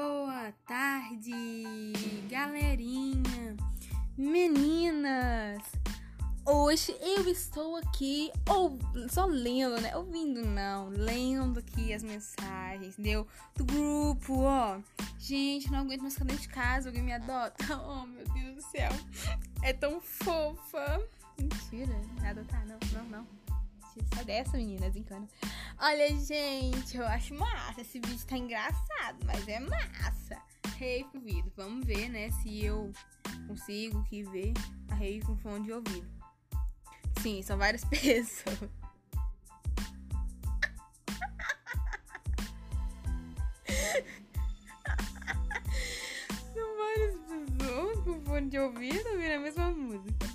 Boa tarde, galerinha, meninas. Hoje eu estou aqui ou só lendo, né? Ouvindo não, lendo aqui as mensagens, deu do grupo, ó. Gente, não aguento mais ficar dentro de casa, alguém me adota. Oh, meu Deus do céu. É tão fofa. Mentira, não adotar não, não, não. Sai dessa, menina, desencana. Olha, gente, eu acho massa. Esse vídeo tá engraçado, mas é massa. Rei com ouvido. Vamos ver, né, se eu consigo que ver a rei com fone de ouvido. Sim, são várias pessoas. são várias pessoas com fone de ouvido ouvindo a mesma música.